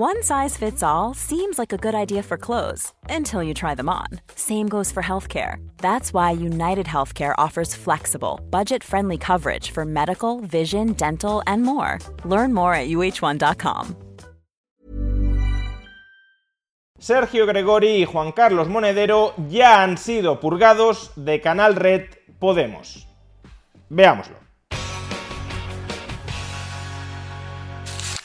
One size fits all seems like a good idea for clothes until you try them on. Same goes for healthcare. That's why United Healthcare offers flexible, budget friendly coverage for medical, vision, dental, and more. Learn more at uh1.com. Sergio Gregori y Juan Carlos Monedero ya han sido purgados de Canal Red Podemos. Veámoslo.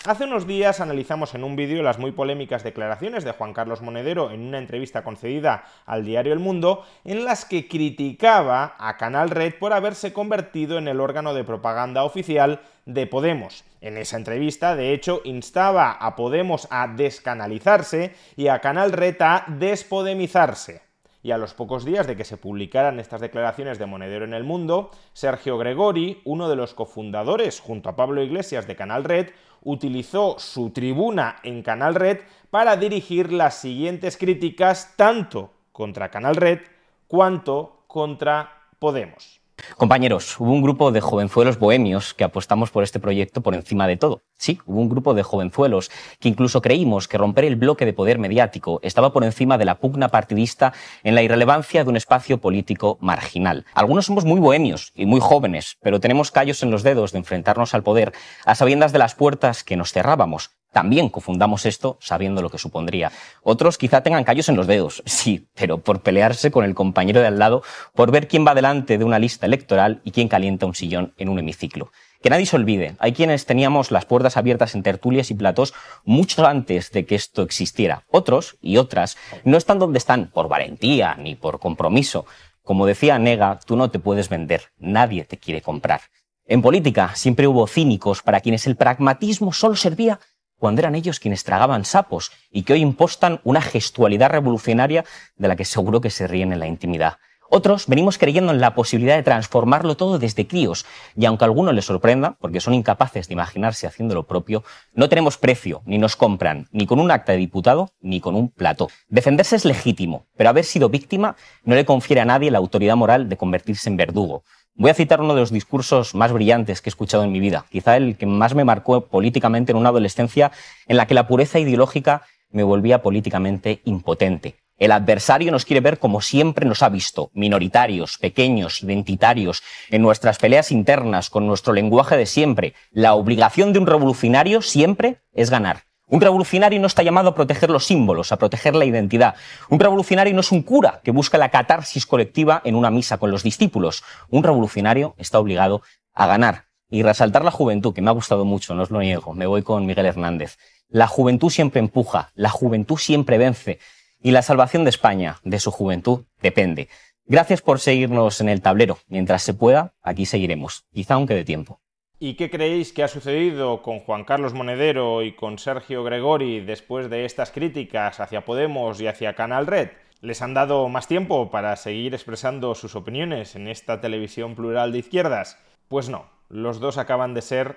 Hace unos días analizamos en un vídeo las muy polémicas declaraciones de Juan Carlos Monedero en una entrevista concedida al diario El Mundo, en las que criticaba a Canal Red por haberse convertido en el órgano de propaganda oficial de Podemos. En esa entrevista, de hecho, instaba a Podemos a descanalizarse y a Canal Red a despodemizarse y a los pocos días de que se publicaran estas declaraciones de Monedero en el Mundo, Sergio Gregori, uno de los cofundadores junto a Pablo Iglesias de Canal Red, utilizó su tribuna en Canal Red para dirigir las siguientes críticas tanto contra Canal Red cuanto contra Podemos. Compañeros, hubo un grupo de jovenzuelos bohemios que apostamos por este proyecto por encima de todo. Sí, hubo un grupo de jovenzuelos que incluso creímos que romper el bloque de poder mediático estaba por encima de la pugna partidista en la irrelevancia de un espacio político marginal. Algunos somos muy bohemios y muy jóvenes, pero tenemos callos en los dedos de enfrentarnos al poder a sabiendas de las puertas que nos cerrábamos. También confundamos esto sabiendo lo que supondría. Otros quizá tengan callos en los dedos, sí, pero por pelearse con el compañero de al lado, por ver quién va delante de una lista electoral y quién calienta un sillón en un hemiciclo. Que nadie se olvide, hay quienes teníamos las puertas abiertas en tertulias y platos mucho antes de que esto existiera. Otros y otras no están donde están por valentía ni por compromiso. Como decía Nega, tú no te puedes vender, nadie te quiere comprar. En política siempre hubo cínicos para quienes el pragmatismo solo servía cuando eran ellos quienes tragaban sapos y que hoy impostan una gestualidad revolucionaria de la que seguro que se ríen en la intimidad. Otros venimos creyendo en la posibilidad de transformarlo todo desde críos, y aunque a algunos les sorprenda, porque son incapaces de imaginarse haciendo lo propio, no tenemos precio, ni nos compran, ni con un acta de diputado, ni con un plato. Defenderse es legítimo, pero haber sido víctima no le confiere a nadie la autoridad moral de convertirse en verdugo. Voy a citar uno de los discursos más brillantes que he escuchado en mi vida, quizá el que más me marcó políticamente en una adolescencia en la que la pureza ideológica me volvía políticamente impotente. El adversario nos quiere ver como siempre nos ha visto, minoritarios, pequeños, identitarios, en nuestras peleas internas, con nuestro lenguaje de siempre. La obligación de un revolucionario siempre es ganar. Un revolucionario no está llamado a proteger los símbolos, a proteger la identidad. Un revolucionario no es un cura que busca la catarsis colectiva en una misa con los discípulos. Un revolucionario está obligado a ganar. Y resaltar la juventud, que me ha gustado mucho, no os lo niego, me voy con Miguel Hernández. La juventud siempre empuja, la juventud siempre vence. Y la salvación de España, de su juventud, depende. Gracias por seguirnos en el tablero. Mientras se pueda, aquí seguiremos, quizá aunque de tiempo. ¿Y qué creéis que ha sucedido con Juan Carlos Monedero y con Sergio Gregori después de estas críticas hacia Podemos y hacia Canal Red? ¿Les han dado más tiempo para seguir expresando sus opiniones en esta televisión plural de izquierdas? Pues no, los dos acaban de ser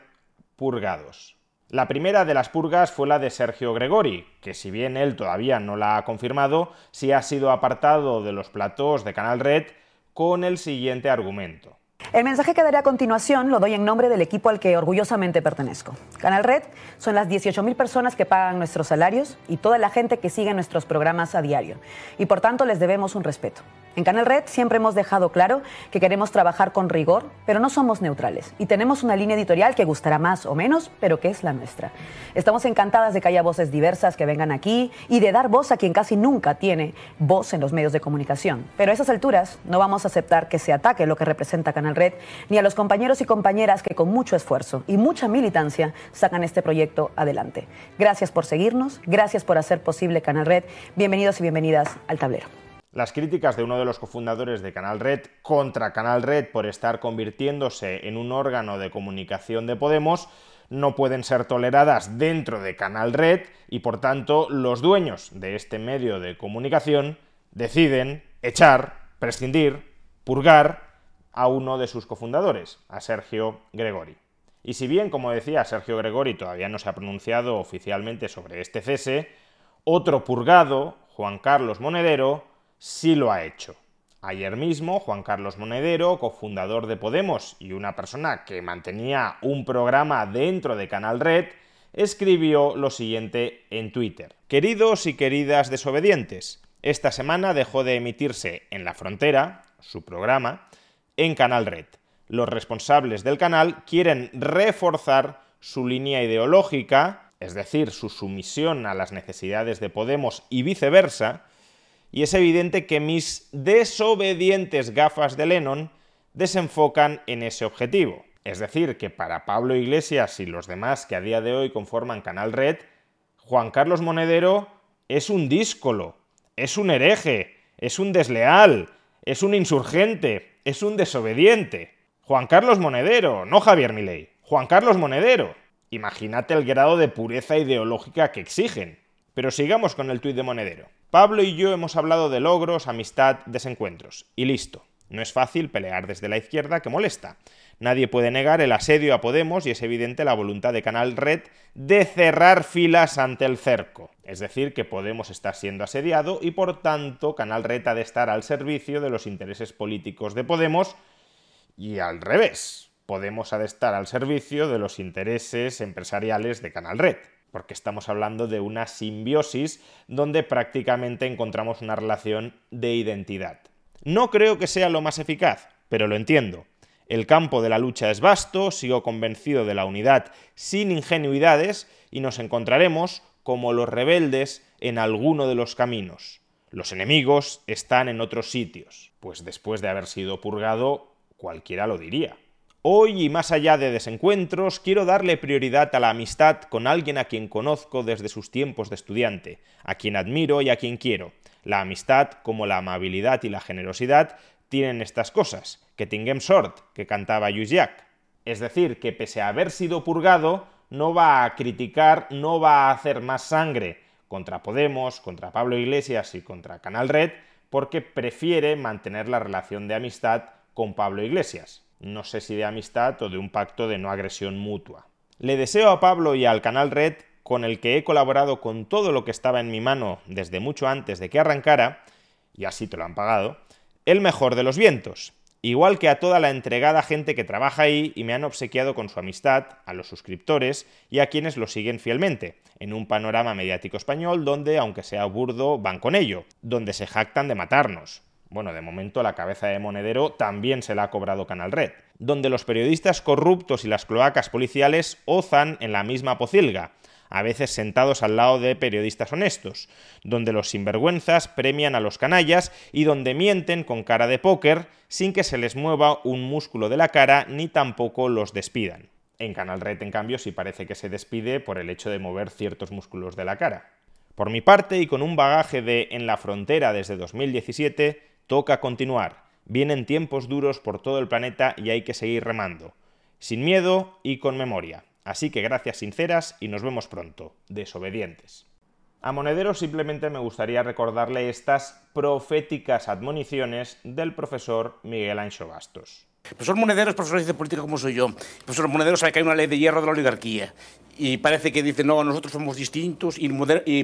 purgados. La primera de las purgas fue la de Sergio Gregori, que si bien él todavía no la ha confirmado, sí ha sido apartado de los platós de Canal Red con el siguiente argumento. El mensaje que daré a continuación lo doy en nombre del equipo al que orgullosamente pertenezco. Canal Red son las 18.000 personas que pagan nuestros salarios y toda la gente que sigue nuestros programas a diario. Y por tanto les debemos un respeto. En Canal Red siempre hemos dejado claro que queremos trabajar con rigor, pero no somos neutrales. Y tenemos una línea editorial que gustará más o menos, pero que es la nuestra. Estamos encantadas de que haya voces diversas que vengan aquí y de dar voz a quien casi nunca tiene voz en los medios de comunicación. Pero a esas alturas no vamos a aceptar que se ataque lo que representa Canal Red, ni a los compañeros y compañeras que con mucho esfuerzo y mucha militancia sacan este proyecto adelante. Gracias por seguirnos, gracias por hacer posible Canal Red. Bienvenidos y bienvenidas al tablero. Las críticas de uno de los cofundadores de Canal Red contra Canal Red por estar convirtiéndose en un órgano de comunicación de Podemos no pueden ser toleradas dentro de Canal Red y por tanto los dueños de este medio de comunicación deciden echar, prescindir, purgar a uno de sus cofundadores, a Sergio Gregori. Y si bien, como decía, Sergio Gregori todavía no se ha pronunciado oficialmente sobre este cese, otro purgado, Juan Carlos Monedero, sí lo ha hecho. Ayer mismo, Juan Carlos Monedero, cofundador de Podemos y una persona que mantenía un programa dentro de Canal Red, escribió lo siguiente en Twitter. Queridos y queridas desobedientes, esta semana dejó de emitirse en La Frontera, su programa, en Canal Red. Los responsables del canal quieren reforzar su línea ideológica, es decir, su sumisión a las necesidades de Podemos y viceversa, y es evidente que mis desobedientes gafas de Lennon desenfocan en ese objetivo. Es decir, que para Pablo Iglesias y los demás que a día de hoy conforman Canal Red, Juan Carlos Monedero es un díscolo, es un hereje, es un desleal, es un insurgente, es un desobediente. Juan Carlos Monedero, no Javier Milei. Juan Carlos Monedero. Imagínate el grado de pureza ideológica que exigen. Pero sigamos con el tuit de Monedero. Pablo y yo hemos hablado de logros, amistad, desencuentros. Y listo. No es fácil pelear desde la izquierda que molesta. Nadie puede negar el asedio a Podemos y es evidente la voluntad de Canal Red de cerrar filas ante el cerco. Es decir, que Podemos está siendo asediado y por tanto Canal Red ha de estar al servicio de los intereses políticos de Podemos y al revés. Podemos ha de estar al servicio de los intereses empresariales de Canal Red porque estamos hablando de una simbiosis donde prácticamente encontramos una relación de identidad. No creo que sea lo más eficaz, pero lo entiendo. El campo de la lucha es vasto, sigo convencido de la unidad sin ingenuidades y nos encontraremos como los rebeldes en alguno de los caminos. Los enemigos están en otros sitios, pues después de haber sido purgado, cualquiera lo diría. Hoy y más allá de desencuentros, quiero darle prioridad a la amistad con alguien a quien conozco desde sus tiempos de estudiante, a quien admiro y a quien quiero. La amistad, como la amabilidad y la generosidad, tienen estas cosas, que tinguem sort, que cantaba Jack. Es decir, que pese a haber sido purgado, no va a criticar, no va a hacer más sangre contra Podemos, contra Pablo Iglesias y contra Canal Red, porque prefiere mantener la relación de amistad con Pablo Iglesias no sé si de amistad o de un pacto de no agresión mutua. Le deseo a Pablo y al canal Red, con el que he colaborado con todo lo que estaba en mi mano desde mucho antes de que arrancara, y así te lo han pagado, el mejor de los vientos, igual que a toda la entregada gente que trabaja ahí y me han obsequiado con su amistad, a los suscriptores y a quienes lo siguen fielmente, en un panorama mediático español donde, aunque sea burdo, van con ello, donde se jactan de matarnos, bueno, de momento la cabeza de monedero también se la ha cobrado Canal Red, donde los periodistas corruptos y las cloacas policiales ozan en la misma pocilga, a veces sentados al lado de periodistas honestos, donde los sinvergüenzas premian a los canallas y donde mienten con cara de póker sin que se les mueva un músculo de la cara ni tampoco los despidan. En Canal Red, en cambio, sí parece que se despide por el hecho de mover ciertos músculos de la cara. Por mi parte, y con un bagaje de En la frontera desde 2017, Toca continuar. Vienen tiempos duros por todo el planeta y hay que seguir remando. Sin miedo y con memoria. Así que gracias sinceras y nos vemos pronto. Desobedientes. A Monedero simplemente me gustaría recordarle estas proféticas admoniciones del profesor Miguel Ancho Bastos. Profesor Monedero es profesor de política como soy yo. profesor Monedero sabe que hay una ley de hierro de la oligarquía y parece que dice, no, nosotros somos distintos y,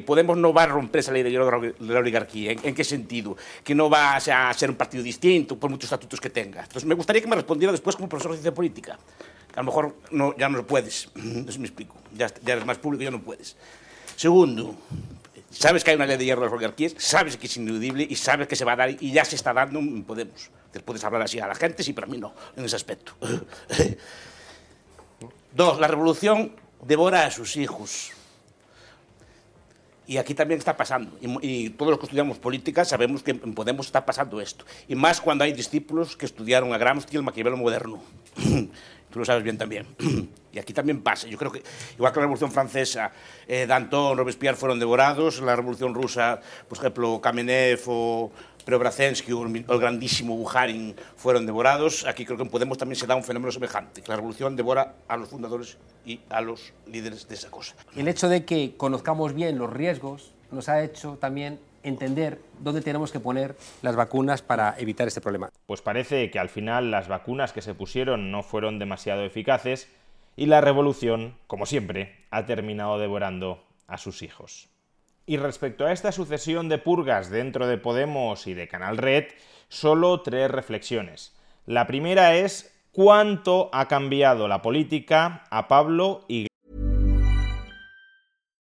Podemos no va a romper esa ley de la oligarquía. ¿En, qué sentido? Que no va a ser un partido distinto por muchos estatutos que tenga. Entonces, me gustaría que me respondiera después como profesor de ciencia política. a lo mejor no, ya no puedes, eso me explico. Ya, ya eres más público, ya no puedes. Segundo, sabes que hay una ley de hierro de las oligarquías, sabes que es ineludible y sabes que se va a dar y ya se está dando en Podemos. Te puedes hablar así a la gente, sí, pero a mí no, en ese aspecto. Dos, la revolución devora a sus hijos. Y aquí también está pasando. Y, todos los que estudiamos política sabemos que en Podemos está pasando esto. Y más cuando hay discípulos que estudiaron a Gramsci y el Maquiavelo moderno. Tú lo sabes bien también. y aquí también pasa. Yo creo que, igual que la Revolución Francesa, eh, Danton, Robespierre fueron devorados, la Revolución Rusa, por ejemplo, Kamenev o Preobrazhensky o el, grandísimo Bukharin fueron devorados. Aquí creo que en Podemos también se da un fenómeno semejante, que la revolución devora a los fundadores y a los líderes de esa cosa. El hecho de que conozcamos bien los riesgos nos ha hecho también entender dónde tenemos que poner las vacunas para evitar este problema. Pues parece que al final las vacunas que se pusieron no fueron demasiado eficaces y la revolución, como siempre, ha terminado devorando a sus hijos. Y respecto a esta sucesión de purgas dentro de Podemos y de Canal Red, solo tres reflexiones. La primera es cuánto ha cambiado la política a Pablo y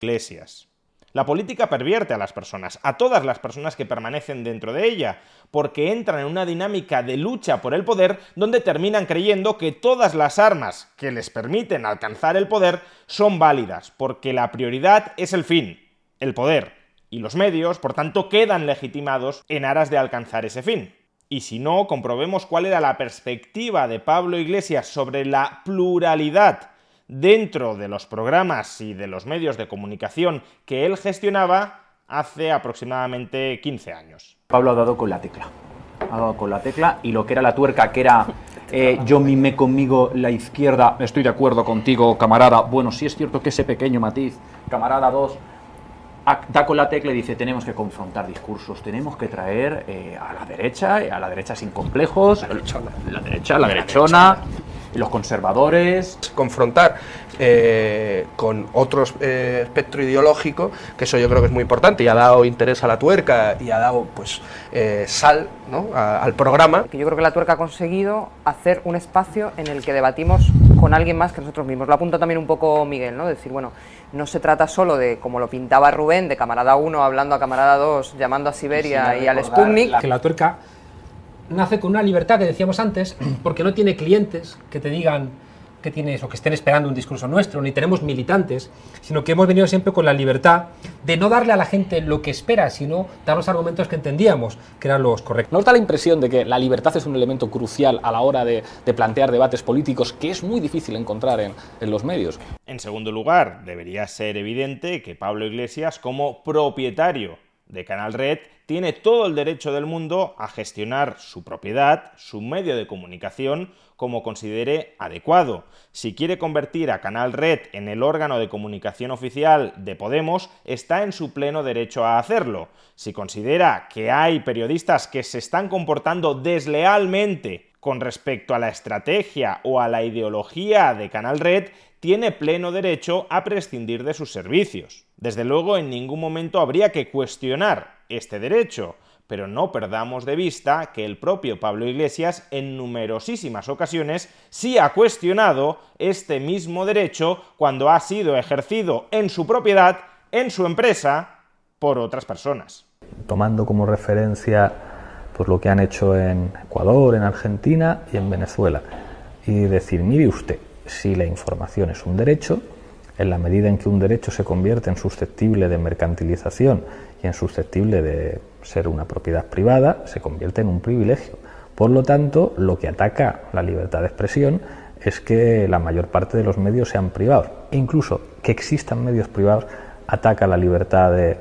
Iglesias. La política pervierte a las personas, a todas las personas que permanecen dentro de ella, porque entran en una dinámica de lucha por el poder donde terminan creyendo que todas las armas que les permiten alcanzar el poder son válidas, porque la prioridad es el fin, el poder, y los medios, por tanto, quedan legitimados en aras de alcanzar ese fin. Y si no, comprobemos cuál era la perspectiva de Pablo Iglesias sobre la pluralidad dentro de los programas y de los medios de comunicación que él gestionaba hace aproximadamente 15 años. Pablo ha dado con la tecla. Ha dado con la tecla y lo que era la tuerca, que era eh, yo mimé conmigo la izquierda, estoy de acuerdo contigo, camarada. Bueno, sí es cierto que ese pequeño matiz, camarada 2, da con la tecla y dice tenemos que confrontar discursos, tenemos que traer eh, a la derecha, a la derecha sin complejos, la derechona, la, derecha, la derechona, los conservadores. Confrontar eh, con otro eh, espectro ideológico, que eso yo creo que es muy importante y ha dado interés a la tuerca y ha dado pues eh, sal ¿no? a, al programa. Que yo creo que la tuerca ha conseguido hacer un espacio en el que debatimos con alguien más que nosotros mismos. Lo apunta también un poco Miguel, ¿no? Decir, bueno, no se trata solo de, como lo pintaba Rubén, de camarada 1 hablando a camarada 2, llamando a Siberia y al Sputnik. Que la tuerca nace con una libertad que decíamos antes, porque no tiene clientes que te digan que tienes o que estén esperando un discurso nuestro, ni tenemos militantes, sino que hemos venido siempre con la libertad de no darle a la gente lo que espera, sino dar los argumentos que entendíamos que eran los correctos. ¿Nos da la impresión de que la libertad es un elemento crucial a la hora de, de plantear debates políticos que es muy difícil encontrar en, en los medios? En segundo lugar, debería ser evidente que Pablo Iglesias, como propietario de Canal Red tiene todo el derecho del mundo a gestionar su propiedad, su medio de comunicación, como considere adecuado. Si quiere convertir a Canal Red en el órgano de comunicación oficial de Podemos, está en su pleno derecho a hacerlo. Si considera que hay periodistas que se están comportando deslealmente con respecto a la estrategia o a la ideología de Canal Red, tiene pleno derecho a prescindir de sus servicios. Desde luego, en ningún momento habría que cuestionar este derecho, pero no perdamos de vista que el propio Pablo Iglesias en numerosísimas ocasiones sí ha cuestionado este mismo derecho cuando ha sido ejercido en su propiedad, en su empresa, por otras personas. Tomando como referencia pues, lo que han hecho en Ecuador, en Argentina y en Venezuela, y decir, mire usted, si la información es un derecho, en la medida en que un derecho se convierte en susceptible de mercantilización y en susceptible de ser una propiedad privada, se convierte en un privilegio. Por lo tanto, lo que ataca la libertad de expresión es que la mayor parte de los medios sean privados. E incluso que existan medios privados ataca la libertad de,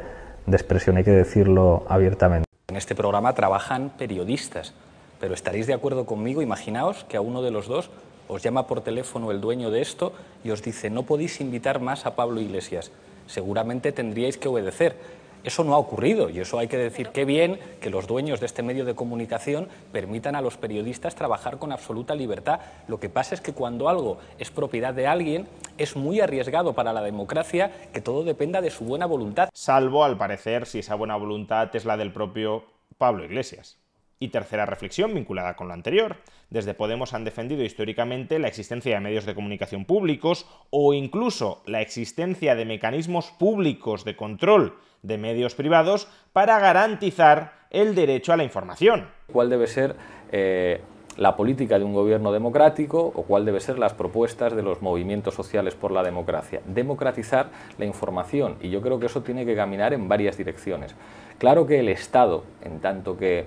de expresión, hay que decirlo abiertamente. En este programa trabajan periodistas, pero estaréis de acuerdo conmigo, imaginaos que a uno de los dos os llama por teléfono el dueño de esto y os dice no podéis invitar más a Pablo Iglesias. Seguramente tendríais que obedecer. Eso no ha ocurrido y eso hay que decir qué bien que los dueños de este medio de comunicación permitan a los periodistas trabajar con absoluta libertad. Lo que pasa es que cuando algo es propiedad de alguien es muy arriesgado para la democracia que todo dependa de su buena voluntad. Salvo, al parecer, si esa buena voluntad es la del propio Pablo Iglesias. Y tercera reflexión vinculada con lo anterior. Desde Podemos han defendido históricamente la existencia de medios de comunicación públicos o incluso la existencia de mecanismos públicos de control de medios privados para garantizar el derecho a la información. ¿Cuál debe ser eh, la política de un gobierno democrático o cuál debe ser las propuestas de los movimientos sociales por la democracia? Democratizar la información y yo creo que eso tiene que caminar en varias direcciones. Claro que el Estado, en tanto que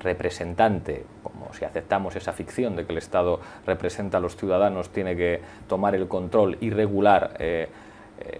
representante, como si aceptamos esa ficción de que el Estado representa a los ciudadanos, tiene que tomar el control y regular eh,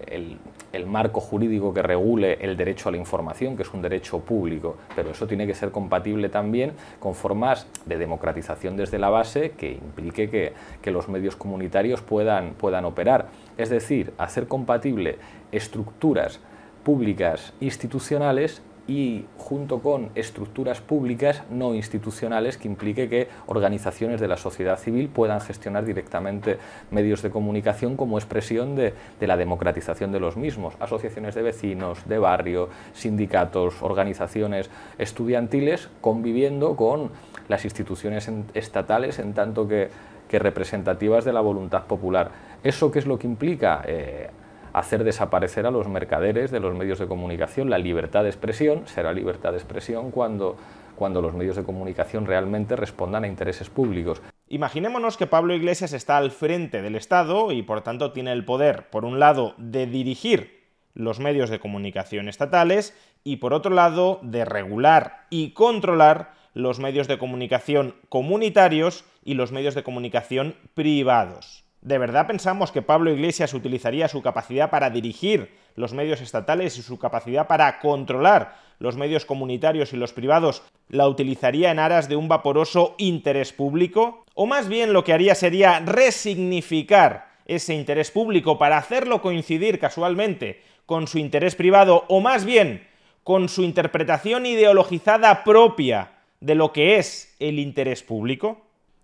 el, el, marco jurídico que regule el derecho a la información, que es un derecho público, pero eso tiene que ser compatible también con formas de democratización desde la base que implique que, que los medios comunitarios puedan, puedan operar. Es decir, hacer compatible estructuras públicas institucionales y junto con estructuras públicas no institucionales que implique que organizaciones de la sociedad civil puedan gestionar directamente medios de comunicación como expresión de, la democratización de los mismos, asociaciones de vecinos, de barrio, sindicatos, organizaciones estudiantiles conviviendo con las instituciones estatales en tanto que, representativas de la voluntad popular. ¿Eso qué es lo que implica? Eh, hacer desaparecer a los mercaderes de los medios de comunicación. La libertad de expresión será libertad de expresión cuando, cuando los medios de comunicación realmente respondan a intereses públicos. Imaginémonos que Pablo Iglesias está al frente del Estado y por tanto tiene el poder, por un lado, de dirigir los medios de comunicación estatales y por otro lado, de regular y controlar los medios de comunicación comunitarios y los medios de comunicación privados. ¿De verdad pensamos que Pablo Iglesias utilizaría su capacidad para dirigir los medios estatales y su capacidad para controlar los medios comunitarios y los privados la utilizaría en aras de un vaporoso interés público? ¿O más bien lo que haría sería resignificar ese interés público para hacerlo coincidir casualmente con su interés privado o más bien con su interpretación ideologizada propia de lo que es el interés público?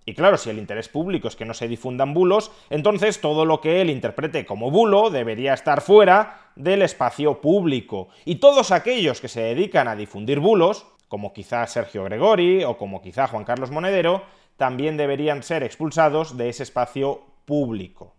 Y claro, si el interés público es que no se difundan bulos, entonces todo lo que él interprete como bulo debería estar fuera del espacio público. Y todos aquellos que se dedican a difundir bulos, como quizá Sergio Gregori o como quizá Juan Carlos Monedero, también deberían ser expulsados de ese espacio público.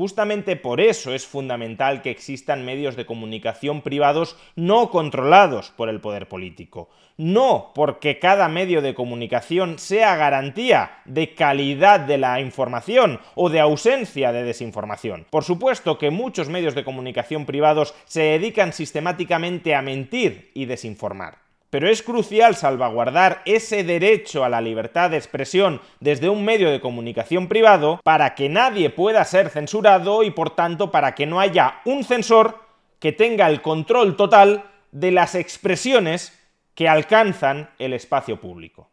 Justamente por eso es fundamental que existan medios de comunicación privados no controlados por el poder político. No porque cada medio de comunicación sea garantía de calidad de la información o de ausencia de desinformación. Por supuesto que muchos medios de comunicación privados se dedican sistemáticamente a mentir y desinformar. Pero es crucial salvaguardar ese derecho a la libertad de expresión desde un medio de comunicación privado para que nadie pueda ser censurado y por tanto para que no haya un censor que tenga el control total de las expresiones que alcanzan el espacio público.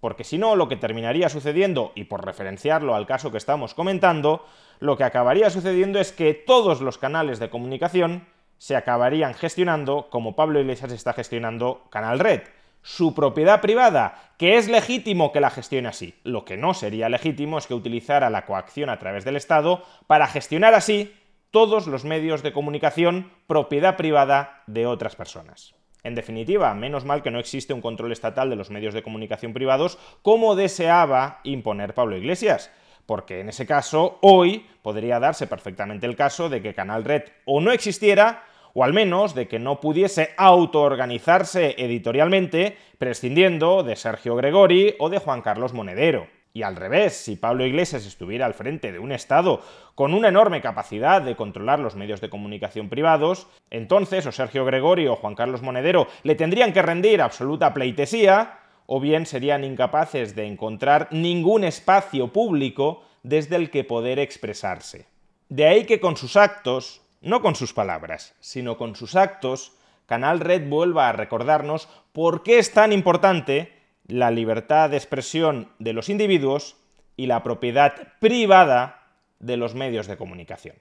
Porque si no, lo que terminaría sucediendo, y por referenciarlo al caso que estamos comentando, lo que acabaría sucediendo es que todos los canales de comunicación se acabarían gestionando como Pablo Iglesias está gestionando Canal Red. Su propiedad privada, que es legítimo que la gestione así. Lo que no sería legítimo es que utilizara la coacción a través del Estado para gestionar así todos los medios de comunicación propiedad privada de otras personas. En definitiva, menos mal que no existe un control estatal de los medios de comunicación privados como deseaba imponer Pablo Iglesias porque en ese caso hoy podría darse perfectamente el caso de que Canal Red o no existiera o al menos de que no pudiese autoorganizarse editorialmente, prescindiendo de Sergio Gregori o de Juan Carlos Monedero. Y al revés, si Pablo Iglesias estuviera al frente de un Estado con una enorme capacidad de controlar los medios de comunicación privados, entonces o Sergio Gregori o Juan Carlos Monedero le tendrían que rendir absoluta pleitesía, o bien serían incapaces de encontrar ningún espacio público desde el que poder expresarse. De ahí que con sus actos, no con sus palabras, sino con sus actos, Canal Red vuelva a recordarnos por qué es tan importante la libertad de expresión de los individuos y la propiedad privada de los medios de comunicación.